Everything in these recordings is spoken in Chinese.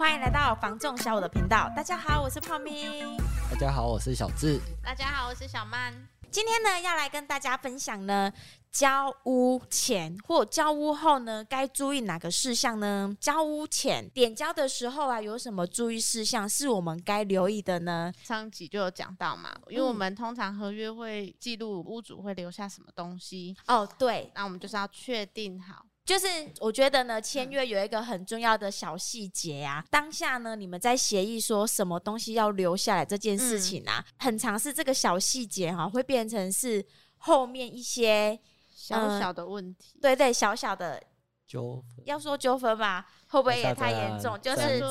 欢迎来到房仲小五的频道。大家好，我是泡咪。大家好，我是小智。大家好，我是小曼。今天呢，要来跟大家分享呢，交屋前或交屋后呢，该注意哪个事项呢？交屋前点交的时候啊，有什么注意事项是我们该留意的呢？上集就有讲到嘛，因为我们通常合约会记录屋主会留下什么东西。哦，对，那我们就是要确定好。就是我觉得呢，签约有一个很重要的小细节啊。当下呢，你们在协议说什么东西要留下来这件事情啊，嗯、很常是这个小细节哈，会变成是后面一些小小的问题。嗯、对对，小小的纠纷，要说纠纷吧，会不会也太严重？就是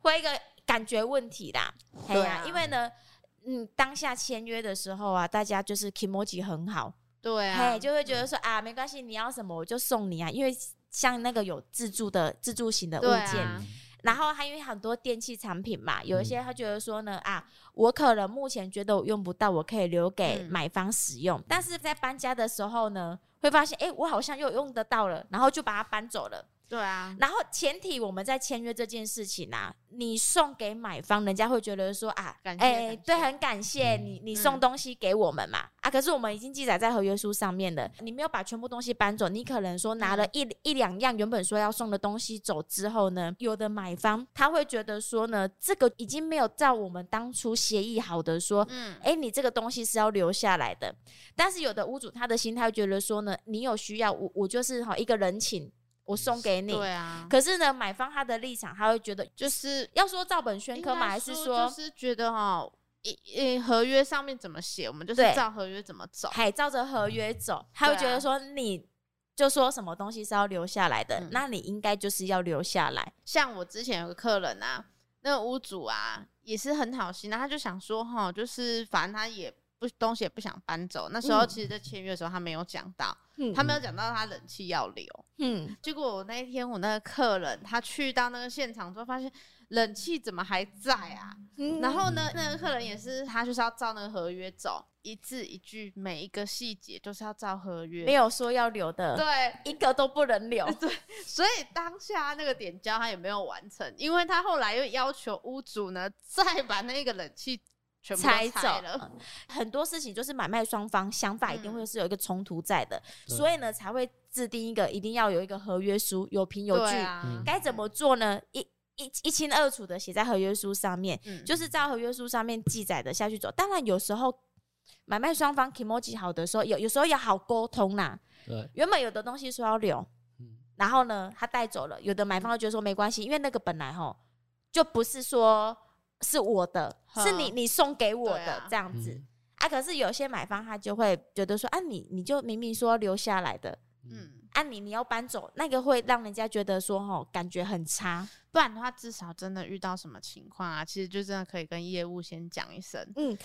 会一个感觉问题啦。对呀、啊，因为呢，嗯，当下签约的时候啊，大家就是 kimoji 很好。对啊，嘿，就会觉得说啊，没关系，你要什么我就送你啊，因为像那个有自助的自助型的物件，啊、然后还有很多电器产品嘛，有一些他觉得说呢啊，我可能目前觉得我用不到，我可以留给买方使用，嗯、但是在搬家的时候呢，会发现哎，我好像又用得到了，然后就把它搬走了。对啊，然后前提我们在签约这件事情啊，你送给买方，人家会觉得说啊，哎，欸、对，很感谢你，你送东西给我们嘛，嗯、啊，可是我们已经记载在合约书上面了，你没有把全部东西搬走，你可能说拿了一、嗯、一两样原本说要送的东西走之后呢，有的买方他会觉得说呢，这个已经没有照我们当初协议好的说，嗯，哎，你这个东西是要留下来的，但是有的屋主他的心态觉得说呢，你有需要，我我就是好一个人情。我送给你，对啊。可是呢，买方他的立场，他会觉得就是要说照本宣科嘛，还是说就是觉得哈，一一合约上面怎么写，我们就是照合约怎么走，还照着合约走。他会觉得说，你就说什么东西是要留下来的，那你应该就是要留下来。像我之前有个客人啊，那个屋主啊，也是很好心，他就想说哈，就是反正他也不东西也不想搬走。那时候其实，在签约的时候，他没有讲到。嗯、他没有讲到他冷气要留，嗯，结果我那一天我那个客人他去到那个现场之后，发现冷气怎么还在啊？嗯、然后呢，那个客人也是他就是要照那个合约走，一字一句每一个细节都是要照合约，没有说要留的，对，一个都不能留，对，所以当下那个点交他也没有完成，因为他后来又要求屋主呢再把那个冷气。全部拆走了，很多事情就是买卖双方想法一定会是有一个冲突在的，嗯、所以呢才会制定一个一定要有一个合约书，有凭有据，该、啊、怎么做呢？一一一清二楚的写在合约书上面，嗯、就是照合约书上面记载的下去走。当然有时候买卖双方 kimochi 好的时候，有有时候也好沟通啦。对，原本有的东西说要留，嗯、然后呢他带走了，有的买方就觉得说没关系，因为那个本来齁就不是说。是我的，是你你送给我的这样子啊，可是有些买方他就会觉得说啊，你你就明明说留下来的，嗯，啊你你要搬走，那个会让人家觉得说哦感觉很差，不然的话至少真的遇到什么情况啊，其实就真的可以跟业务先讲一声，嗯，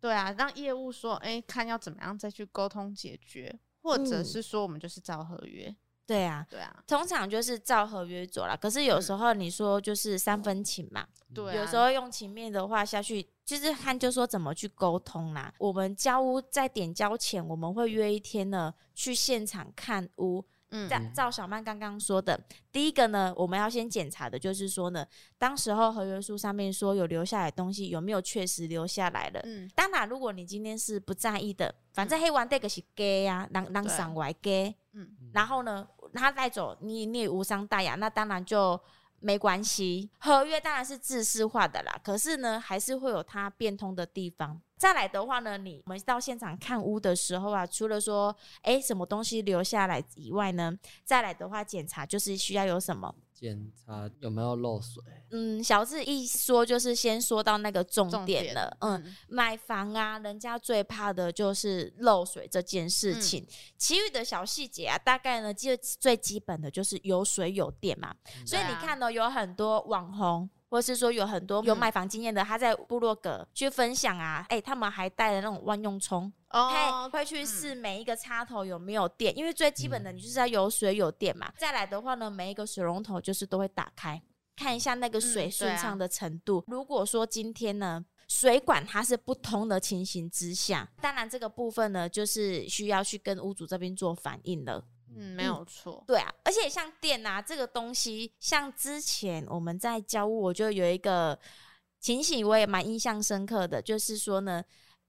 对啊，让业务说哎，看要怎么样再去沟通解决，或者是说我们就是照合约。对啊，对啊，通常就是照合约走啦。可是有时候你说就是三分情嘛，对、嗯，有时候用情面的话下去，就是看就说怎么去沟通啦。我们交屋在点交前，我们会约一天呢，去现场看屋。嗯，照照小曼刚刚说的，第一个呢，我们要先检查的就是说呢，当时候合约书上面说有留下来的东西有没有确实留下来了。嗯，当然，如果你今天是不在意的，反正黑完这个是给呀，让让上外给。嗯，然后呢，他带走你你也无伤大雅，那当然就没关系。合约当然是制式化的啦，可是呢，还是会有它变通的地方。再来的话呢，你我们到现场看屋的时候啊，除了说哎什么东西留下来以外呢，再来的话检查就是需要有什么？检查有没有漏水？嗯，小智一说就是先说到那个重点了。点嗯，买房啊，人家最怕的就是漏水这件事情。嗯、其余的小细节啊，大概呢就最基本的就是有水有电嘛。嗯、所以你看呢、喔，有很多网红。或是说有很多有买房经验的，他在部落格去分享啊，哎、欸，他们还带了那种万用充，哦，会去试每一个插头有没有电，因为最基本的你就是要有水有电嘛。再来的话呢，每一个水龙头就是都会打开，看一下那个水顺畅的程度。如果说今天呢水管它是不通的情形之下，当然这个部分呢就是需要去跟屋主这边做反应了。嗯，没有错。对啊，而且像电啊这个东西，像之前我们在交屋，我就有一个情形，我也蛮印象深刻的，就是说呢，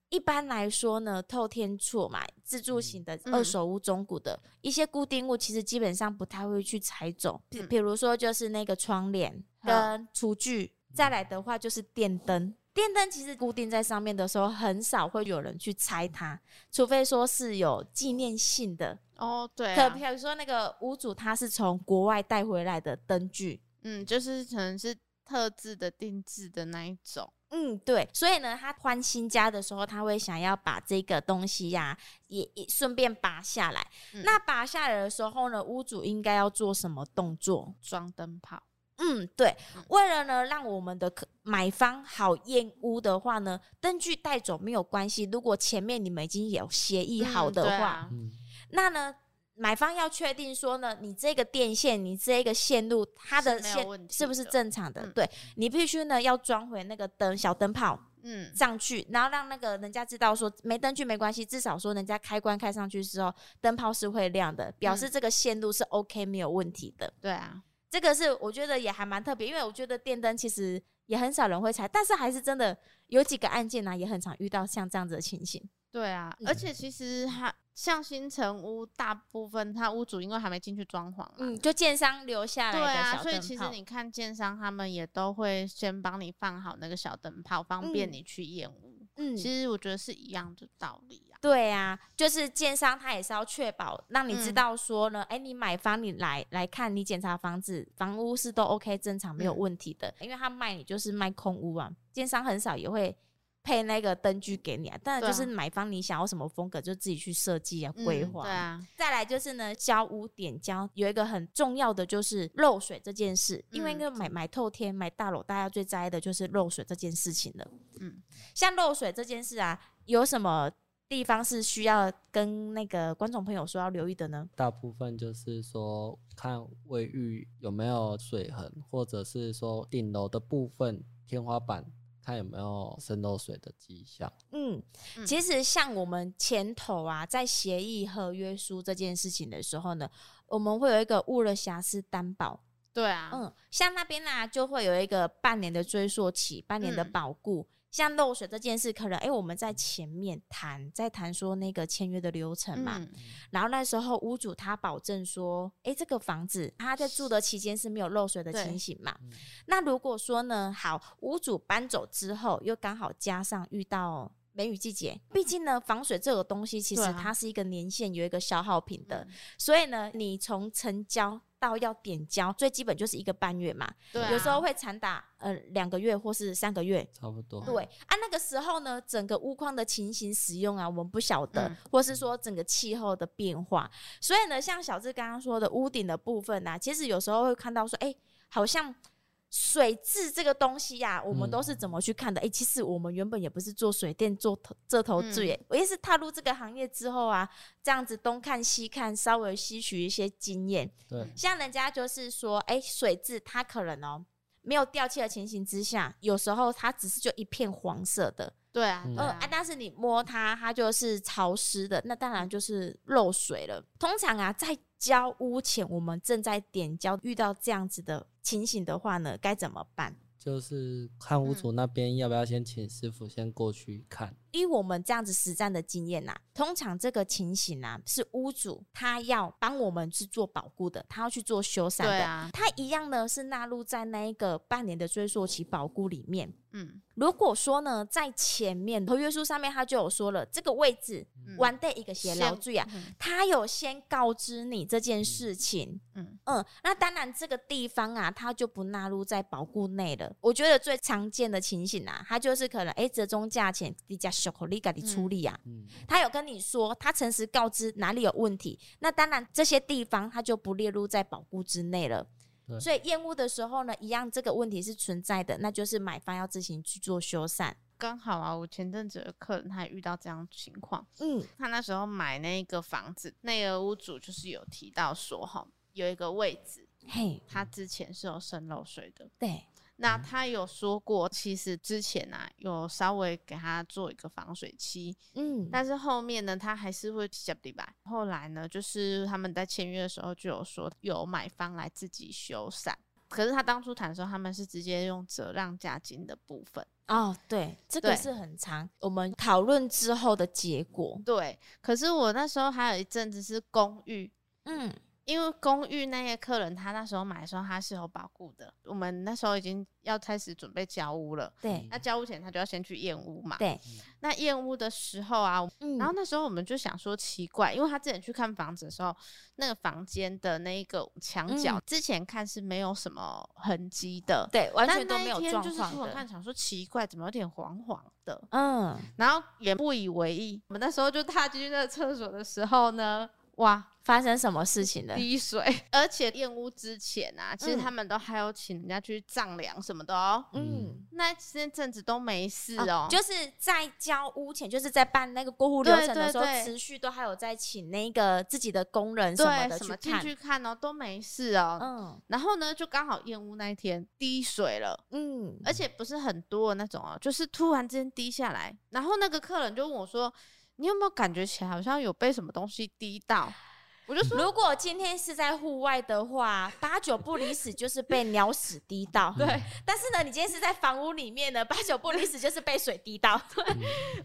一般来说呢，透天厝嘛，自住型的二手屋、中古的、嗯、一些固定物，其实基本上不太会去拆走。比、嗯、比如说，就是那个窗帘跟厨具，再来的话就是电灯。电灯其实固定在上面的时候，很少会有人去拆它，除非说是有纪念性的哦。对、啊，可比如说那个屋主他是从国外带回来的灯具，嗯，就是可能是特制的、定制的那一种。嗯，对。所以呢，他换新家的时候，他会想要把这个东西呀、啊，也也顺便拔下来、嗯。那拔下来的时候呢，屋主应该要做什么动作？装灯泡。嗯，对，为了呢，让我们的客买方好验屋的话呢，灯具带走没有关系。如果前面你们已经有协议好的话，嗯啊、那呢，买方要确定说呢，你这个电线，你这个线路，它的线是不是正常的？嗯、对，你必须呢要装回那个灯小灯泡，嗯，上去，然后让那个人家知道说没灯具没关系，至少说人家开关开上去之后，灯泡是会亮的，表示这个线路是 OK 没有问题的。嗯、对啊。这个是我觉得也还蛮特别，因为我觉得电灯其实也很少人会拆，但是还是真的有几个案件呢、啊，也很常遇到像这样子的情形。对啊，嗯、而且其实还像新城屋，大部分他屋主因为还没进去装潢，嗯，就建商留下来。对啊，所以其实你看建商他们也都会先帮你放好那个小灯泡，方便你去验屋。嗯，其实我觉得是一样的道理啊。对啊，就是建商他也是要确保让你知道说呢，哎、嗯，你买房你来来看你检查房子房屋是都 OK 正常没有问题的，嗯、因为他卖你就是卖空屋啊，建商很少也会配那个灯具给你啊，当然就是买方你想要什么风格就自己去设计啊规划、嗯。对啊，再来就是呢，交屋点交有一个很重要的就是漏水这件事，因为那个买买透天买大楼，大家最在意的就是漏水这件事情了。嗯，像漏水这件事啊，有什么？地方是需要跟那个观众朋友说要留意的呢？大部分就是说看卫浴有没有水痕，或者是说顶楼的部分天花板看有没有渗漏水的迹象。嗯，其实像我们前头啊，在协议合约书这件事情的时候呢，我们会有一个误了瑕疵担保。对啊，嗯，像那边呢、啊、就会有一个半年的追溯期，半年的保固。嗯像漏水这件事，可能哎、欸，我们在前面谈，在谈说那个签约的流程嘛、嗯。然后那时候屋主他保证说，哎、欸，这个房子他在住的期间是没有漏水的情形嘛。那如果说呢，好，屋主搬走之后，又刚好加上遇到梅雨季节，毕竟呢，防水这个东西其实它是一个年限，有一个消耗品的，所以呢，你从成交。到要点交，最基本就是一个半月嘛，对啊、有时候会长达呃两个月或是三个月，差不多。对，啊，那个时候呢，整个屋况的情形使用啊，我们不晓得、嗯，或是说整个气候的变化，所以呢，像小智刚刚说的屋顶的部分啊，其实有时候会看到说，哎、欸，好像。水质这个东西呀、啊，我们都是怎么去看的？哎、嗯欸，其实我们原本也不是做水电做头这头最耶、嗯，我也是踏入这个行业之后啊，这样子东看西看，稍微吸取一些经验。对，像人家就是说，哎、欸，水质它可能哦、喔、没有掉漆的情形之下，有时候它只是就一片黄色的。对啊，嗯啊，但是你摸它，它就是潮湿的，那当然就是漏水了。通常啊，在交屋前，我们正在点交，遇到这样子的情形的话呢，该怎么办？就是看屋主那边要不要先请师傅先过去看。以我们这样子实战的经验呐、啊，通常这个情形啊，是屋主他要帮我们去做保固的，他要去做修缮的，他一样呢是纳入在那一个半年的追溯期保固里面。嗯，如果说呢，在前面合约书上面他就有说了，这个位置完带一个协劳罪啊，他有先告知你这件事情。嗯嗯，那当然这个地方啊，他就不纳入在保固内了。我觉得最常见的情形啊，他就是可能哎、欸、折中价钱比较小，合理给你处理啊。嗯，他有跟你说，他诚实告知哪里有问题，那当然这些地方他就不列入在保护之内了。所以验屋的时候呢，一样这个问题是存在的，那就是买方要自行去做修缮。刚好啊，我前阵子的客人他也遇到这样情况，嗯，他那时候买那个房子，那个屋主就是有提到说哈，有一个位置，嘿，他之前是有渗漏水的，对。那他有说过，其实之前啊，有稍微给他做一个防水漆，嗯，但是后面呢，他还是会接地板。后来呢，就是他们在签约的时候就有说，有买方来自己修缮。可是他当初谈的时候，他们是直接用折让价金的部分。哦，对，这个是很长，我们讨论之后的结果。对，可是我那时候还有一阵子是公寓，嗯。因为公寓那些客人，他那时候买的时候他是有保固的。我们那时候已经要开始准备交屋了。对。那交屋前他就要先去验屋嘛。对。那验屋的时候啊，嗯、然后那时候我们就想说奇怪，因为他之前去看房子的时候，那个房间的那一个墙角、嗯、之前看是没有什么痕迹的，对，完全都没有状况就是我看，想说奇怪，怎么有点黄黄的？嗯。然后也不以为意。我们那时候就踏进去那个厕所的时候呢。哇，发生什么事情了？滴水，而且验屋之前啊，其实他们都还有请人家去丈量什么的哦。嗯，那这阵子都没事哦，就是在交屋前，就是在办那个过户流程的时候，持续都还有在请那个自己的工人什么的去看，进去看哦，都没事哦。嗯，然后呢，就刚好验屋那一天滴水了。嗯，而且不是很多的那种哦，就是突然之间滴下来，然后那个客人就问我说。你有没有感觉起来好像有被什么东西滴到？我就说，如果今天是在户外的话，八九不离十就是被鸟屎滴到。对，但是呢，你今天是在房屋里面呢，八九不离十就是被水滴到。对，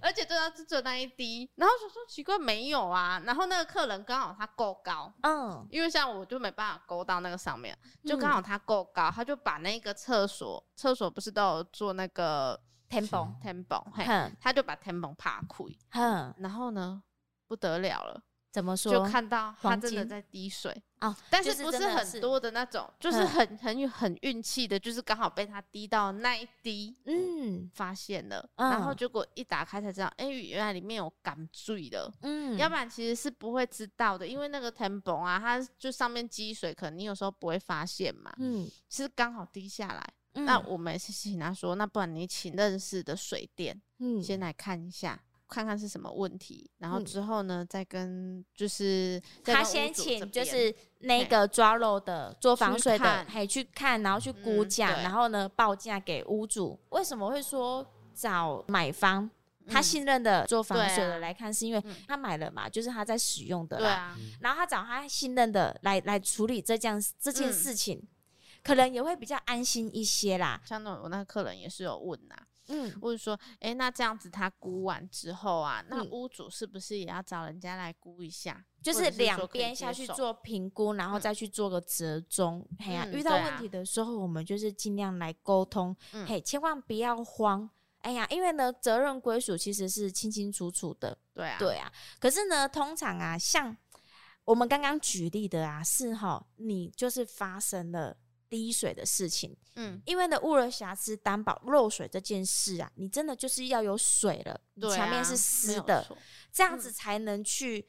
而且对啊，就只有那一滴。然后就说奇怪，没有啊。然后那个客人刚好他够高，嗯，因为像我就没办法勾到那个上面，就刚好他够高，他就把那个厕所，厕所不是都有做那个。temple temple，，嘿，他就把 temple 爬开，哼，然后呢，不得了了，怎么说？就看到它真的在滴水啊，但是不是很多的那种，就是很很很运气的，就是刚好被它滴到那一滴，嗯，发现了，然后结果一打开才知道，哎，原来里面有感醉的，嗯，要不然其实是不会知道的，因为那个天崩啊，它就上面积水，可能你有时候不会发现嘛，嗯，是刚好滴下来。嗯、那我们也是请他说，那不然你请认识的水电，嗯，先来看一下，看看是什么问题，然后之后呢，再跟就是他先请就是那个抓漏的做防水的，还去看，然后去估价，嗯、然后呢报价给屋主。为什么会说找买方他信任的做防水的来看？是因为他买了嘛，就是他在使用的啦，然后他找他信任的来来处理这件这件事情。嗯可能也会比较安心一些啦。像那我那个客人也是有问呐，嗯，或者说，哎、欸，那这样子他估完之后啊，那屋主是不是也要找人家来估一下？就是两边下去做评估，然后再去做个折中。嘿呀，遇到问题的时候，我们就是尽量来沟通。嗯、嘿，千万不要慌。哎呀，因为呢，责任归属其实是清清楚楚的。对啊，对啊。可是呢，通常啊，像我们刚刚举例的啊，是哈，你就是发生了。滴水的事情，嗯，因为呢，物了瑕疵担保漏水这件事啊，你真的就是要有水了，墙、啊、面是湿的，这样子才能去。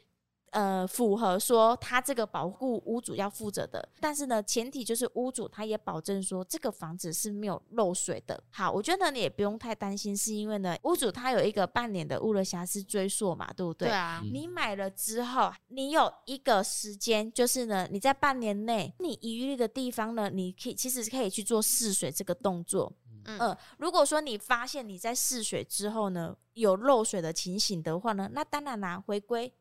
呃，符合说他这个保护屋主要负责的，但是呢，前提就是屋主他也保证说这个房子是没有漏水的。好，我觉得你也不用太担心，是因为呢，屋主他有一个半年的物流瑕疵追溯嘛，对不对？对啊。你买了之后，你有一个时间，就是呢，你在半年内你疑虑的地方呢，你可以其实可以去做试水这个动作。嗯、呃，如果说你发现你在试水之后呢，有漏水的情形的话呢，那当然啦，回归。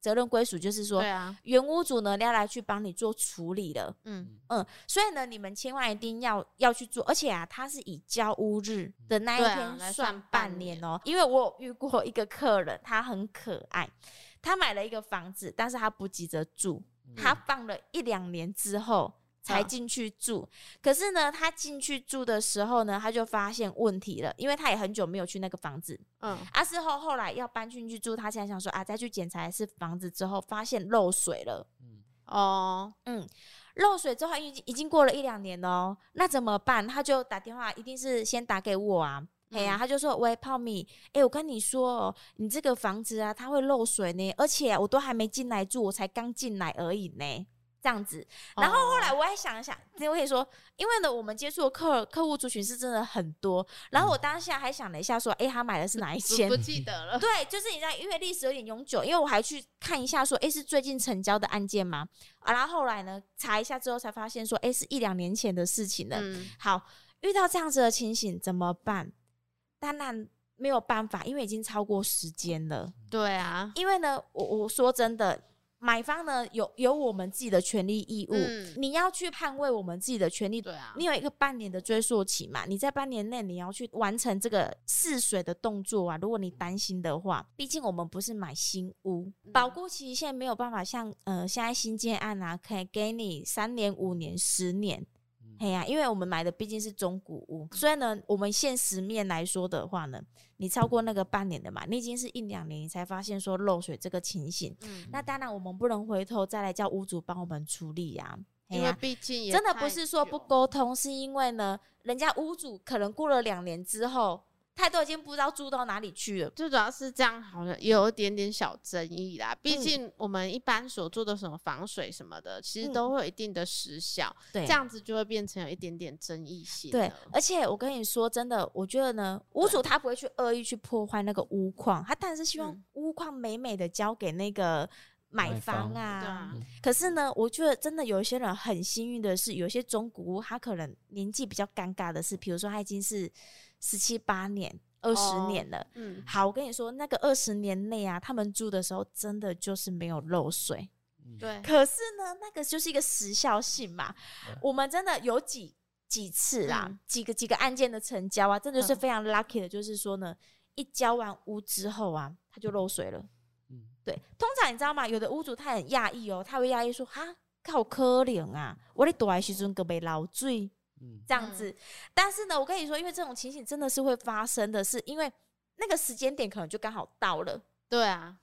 责任归属就是说，原屋主呢要来去帮你做处理了。嗯嗯，所以呢，你们千万一定要要去做，而且啊，他是以交屋日的那一天算半年哦。因为我有遇过一个客人，他很可爱，他买了一个房子，但是他不急着住，他放了一两年之后。才进去住，可是呢，他进去住的时候呢，他就发现问题了，因为他也很久没有去那个房子。嗯，啊，事后后来要搬进去住，他现在想说啊，再去检查一次房子之后，发现漏水了。嗯，哦，嗯，漏水之后已经已经过了一两年了哦，那怎么办？他就打电话，一定是先打给我啊。哎呀、嗯，他就说喂，泡米，哎、欸，我跟你说哦，你这个房子啊，它会漏水呢，而且我都还没进来住，我才刚进来而已呢。这样子，然后后来我还想一想，我跟你说，因为呢，我们接触的客客户族群是真的很多，然后我当下还想了一下，说，哎，他买的是哪一间？不记得了。对，就是你知道，因为历史有点永久，因为我还去看一下，说，哎，是最近成交的案件吗？啊，然后后来呢，查一下之后才发现，说，哎，是一两年前的事情了。嗯、好。遇到这样子的情形怎么办？当然没有办法，因为已经超过时间了。对啊，因为呢，我我说真的。买方呢，有有我们自己的权利义务，嗯、你要去捍卫我们自己的权利。对啊，你有一个半年的追溯期嘛，你在半年内你要去完成这个试水的动作啊。如果你担心的话，毕竟我们不是买新屋，嗯、保固期限没有办法像呃现在新建案啊，可以给你三年、五年、十年。哎呀、啊，因为我们买的毕竟是中古屋，所以呢，我们现实面来说的话呢，你超过那个半年的嘛，你已经是一两年，你才发现说漏水这个情形，嗯，那当然我们不能回头再来叫屋主帮我们处理呀、啊，因为毕竟也真的不是说不沟通，是因为呢，人家屋主可能过了两年之后。他都已经不知道住到哪里去了，最主要是这样，好像有一点点小争议啦。毕竟我们一般所做的什么防水什么的，其实都会有一定的时效，对，这样子就会变成有一点点争议性。对，而且我跟你说真的，我觉得呢，屋主他不会去恶意去破坏那个屋况，他当然是希望屋况美美的交给那个买方啊。可是呢，我觉得真的有一些人很幸运的是，有些中古屋他可能年纪比较尴尬的是，比如说他已经是。十七八年、二十年了。哦、嗯，好，我跟你说，那个二十年内啊，他们住的时候真的就是没有漏水。对。可是呢，那个就是一个时效性嘛。对我们真的有几几次啦，嗯、几个几个案件的成交啊，真的是非常 lucky 的，就是说呢，一交完屋之后啊，它就漏水了。嗯，对。通常你知道吗？有的屋主他很讶异哦，他会讶异说：“哈，靠可怜啊，我的大时阵个被漏水。”这样子，但是呢，我跟你说，因为这种情形真的是会发生的，是因为那个时间点可能就刚好到了。对啊，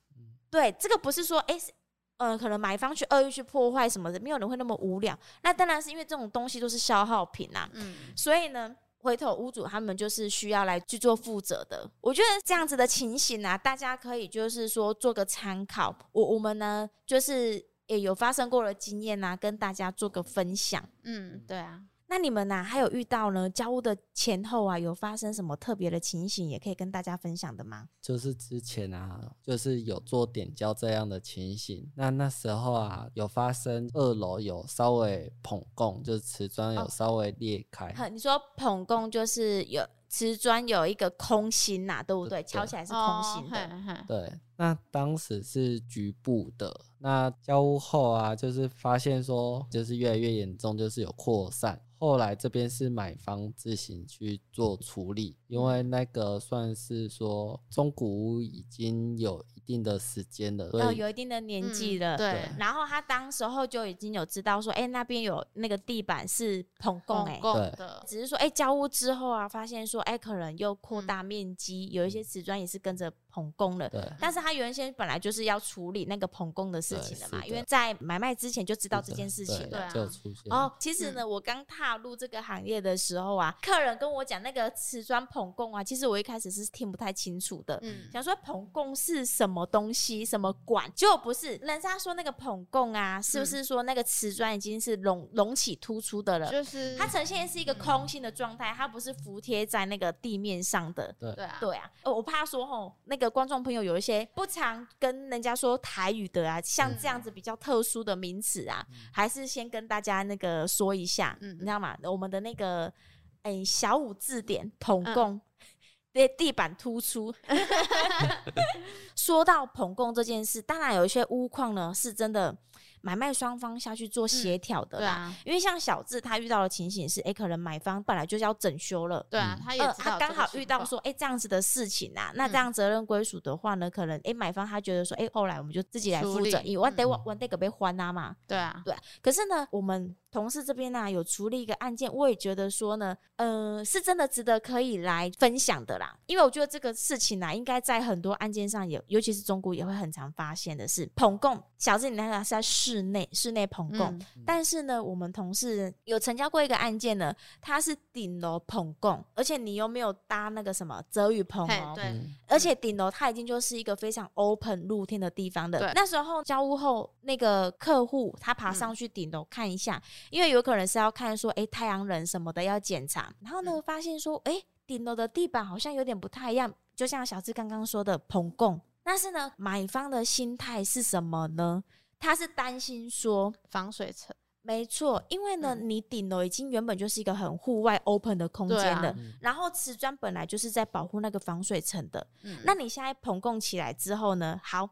对，这个不是说，哎、欸，呃，可能买方去恶意去破坏什么的，没有人会那么无聊。那当然是因为这种东西都是消耗品啊，嗯，所以呢，回头屋主他们就是需要来去做负责的。我觉得这样子的情形啊，大家可以就是说做个参考。我我们呢，就是也有发生过的经验啊，跟大家做个分享。嗯，对啊。那你们呢、啊？还有遇到呢？交屋的前后啊，有发生什么特别的情形，也可以跟大家分享的吗？就是之前啊，就是有做点交这样的情形。那那时候啊，有发生二楼有稍微捧供，就是瓷砖有稍微裂开。哦、你说捧供就是有瓷砖有一个空心呐、啊，对不对？敲起来是空心的。哦、对，那当时是局部的。那交屋后啊，就是发现说，就是越来越严重，就是有扩散。后来这边是买方自行去做处理，因为那个算是说中古屋已经有一定的时间了，哦，有一定的年纪了，嗯、对。然后他当时候就已经有知道说，哎、欸，那边有那个地板是统共哎，对。只是说，哎、欸，交屋之后啊，发现说，哎、欸，可能又扩大面积，嗯、有一些瓷砖也是跟着膨共了，对。但是他原先本来就是要处理那个捧供的事情的嘛，的因为在买卖之前就知道这件事情了，对，就出现。哦，其实呢，嗯、我刚踏。入这个行业的时候啊，客人跟我讲那个瓷砖捧供啊，其实我一开始是听不太清楚的，嗯，想说捧供是什么东西，什么管，结果不是，人家说那个捧供啊，是不是说那个瓷砖已经是隆隆起突出的了？就是它呈现是一个空心的状态，它不是服贴在那个地面上的。对对啊，对啊，我怕说吼，那个观众朋友有一些不常跟人家说台语的啊，像这样子比较特殊的名词啊，嗯、还是先跟大家那个说一下，嗯，你知道吗？我们的那个，哎、欸，小五字典膨共，地、嗯、地板突出。说到捧共这件事，当然有一些钨矿呢，是真的。买卖双方下去做协调的啦，嗯啊、因为像小智他遇到的情形是，哎、欸，可能买方本来就是要整修了，对啊，他也他刚好遇到说，哎、欸，这样子的事情啊，那这样责任归属的话呢，可能哎、欸，买方他觉得说，哎、欸，后来我们就自己来负责，因为我得我我得个被还啊嘛，对啊，对，可是呢，我们。同事这边呢、啊、有处理一个案件，我也觉得说呢，呃，是真的值得可以来分享的啦。因为我觉得这个事情呢、啊，应该在很多案件上也，尤其是中国也会很常发现的是捧共。小智，你那个是在室内，室内棚共。嗯、但是呢，我们同事有成交过一个案件呢，它是顶楼棚共，而且你又没有搭那个什么遮雨棚哦，对，而且顶楼它已经就是一个非常 open 露天的地方的。对那时候交屋后，那个客户他爬上去顶楼看一下。嗯因为有可能是要看说，哎，太阳能什么的要检查，然后呢，发现说，哎，顶楼的地板好像有点不太一样，就像小智刚刚说的棚共。但是呢，买方的心态是什么呢？他是担心说防水层没错，因为呢，嗯、你顶楼已经原本就是一个很户外 open 的空间了，啊、然后瓷砖本来就是在保护那个防水层的，嗯、那你现在棚供起来之后呢，好。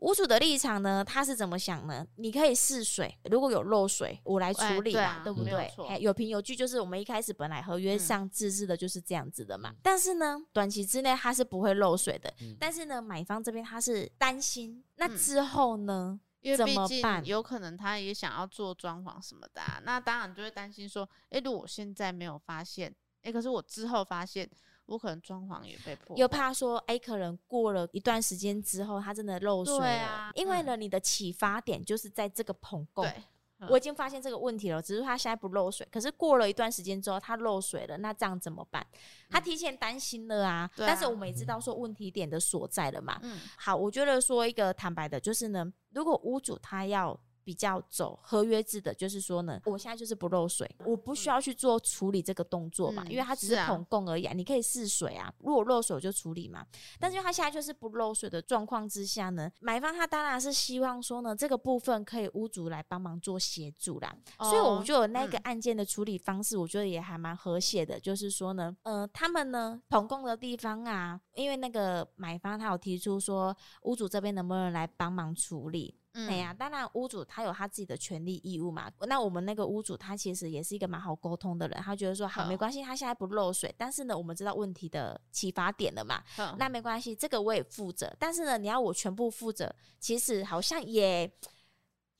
屋主的立场呢，他是怎么想呢？你可以试水，如果有漏水，我来处理嘛，欸对，啊、对不对？有，有凭有据，就是我们一开始本来合约上自制的就是这样子的嘛。嗯、但是呢，短期之内它是不会漏水的。嗯、但是呢，买方这边他是担心，那之后呢？因为毕竟有可能他也想要做装潢什么的，啊，那当然就会担心说，哎，如果我现在没有发现，哎，可是我之后发现。我可能装潢也被破，又怕说，哎、欸，可能过了一段时间之后，它真的漏水了。啊、因为呢，嗯、你的启发点就是在这个棚供。对，嗯、我已经发现这个问题了，只是它现在不漏水。可是过了一段时间之后，它漏水了，那这样怎么办？他提前担心了啊。嗯、但是我们也知道说问题点的所在了嘛。嗯。好，我觉得说一个坦白的，就是呢，如果屋主他要。比较走合约制的，就是说呢，我现在就是不漏水，我不需要去做处理这个动作嘛，嗯、因为它只是统供而已，啊，啊你可以试水啊，如果漏水我就处理嘛。但是因为它现在就是不漏水的状况之下呢，买方他当然是希望说呢，这个部分可以屋主来帮忙做协助啦。哦、所以我们就有那个案件的处理方式，我觉得也还蛮和谐的，嗯、就是说呢，呃，他们呢统共的地方啊，因为那个买方他有提出说，屋主这边能不能来帮忙处理？对呀、当然屋主他有他自己的权利义务嘛。那我们那个屋主他其实也是一个蛮好沟通的人，他觉得说好没关系，他现在不漏水，但是呢，我们知道问题的启发点了嘛。嗯、那没关系，这个我也负责。但是呢，你要我全部负责，其实好像也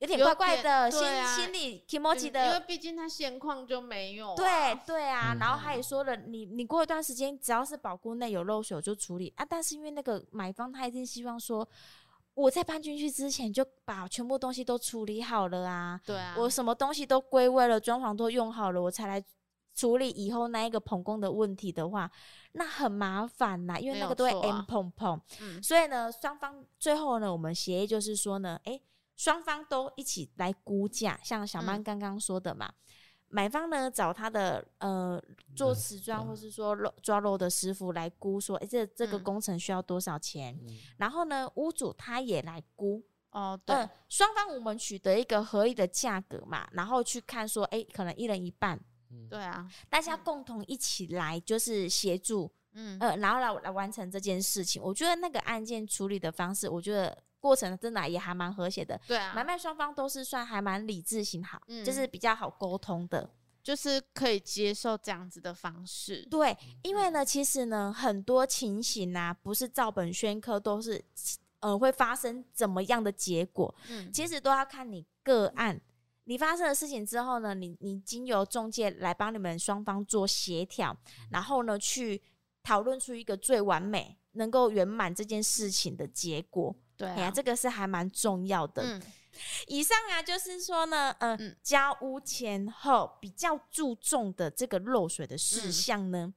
有点怪怪的，心心里 kimochi 的，因为毕竟他现况就没有、啊。对对啊，嗯、然后他也说了，你你过一段时间，只要是保固内有漏水我就处理啊。但是因为那个买方他一定希望说。我在搬进去之前就把全部东西都处理好了啊！对啊，我什么东西都归位了，装潢都用好了，我才来处理以后那一个棚工的问题的话，那很麻烦呐，因为那个都会 M 碰碰。嗯，所以呢，双方最后呢，我们协议就是说呢，诶，双方都一起来估价，像小曼刚刚说的嘛。嗯买方呢，找他的呃做瓷砖或是说漏抓漏的师傅来估，说哎、欸、这这个工程需要多少钱？嗯、然后呢，屋主他也来估哦，对，双、呃、方我们取得一个合理的价格嘛，然后去看说哎、欸、可能一人一半，对啊，大家共同一起来就是协助，嗯呃，然后来来完成这件事情。我觉得那个案件处理的方式，我觉得。过程真的也还蛮和谐的，对啊，买卖双方都是算还蛮理智型好，嗯，就是比较好沟通的，就是可以接受这样子的方式。对，因为呢，其实呢，很多情形啊，不是照本宣科，都是呃会发生怎么样的结果，嗯，其实都要看你个案，你发生的事情之后呢，你你经由中介来帮你们双方做协调，然后呢，去讨论出一个最完美、能够圆满这件事情的结果。对呀、啊，这个是还蛮重要的。嗯、以上啊，就是说呢，呃，嗯、交屋前后比较注重的这个漏水的事项呢。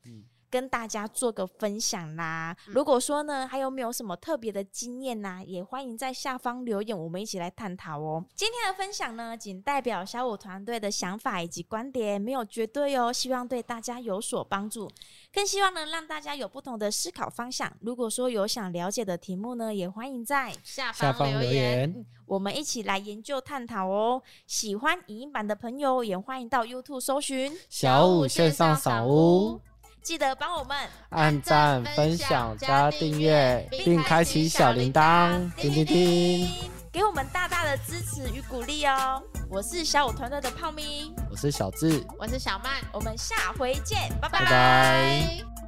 跟大家做个分享啦。如果说呢，还有没有什么特别的经验呐，也欢迎在下方留言，我们一起来探讨哦。今天的分享呢，仅代表小五团队的想法以及观点，没有绝对哦。希望对大家有所帮助，更希望能让大家有不同的思考方向。如果说有想了解的题目呢，也欢迎在下方留言，我们一起来研究探讨哦。喜欢影音版的朋友，也欢迎到 YouTube 搜寻小五线上扫屋。记得帮我们按赞、分享、加订阅，并开启小铃铛，叮叮叮，给我们大大的支持与鼓励哦！我是小五团队的泡咪，我是小智，我是小曼，我们下回见，拜拜。拜拜。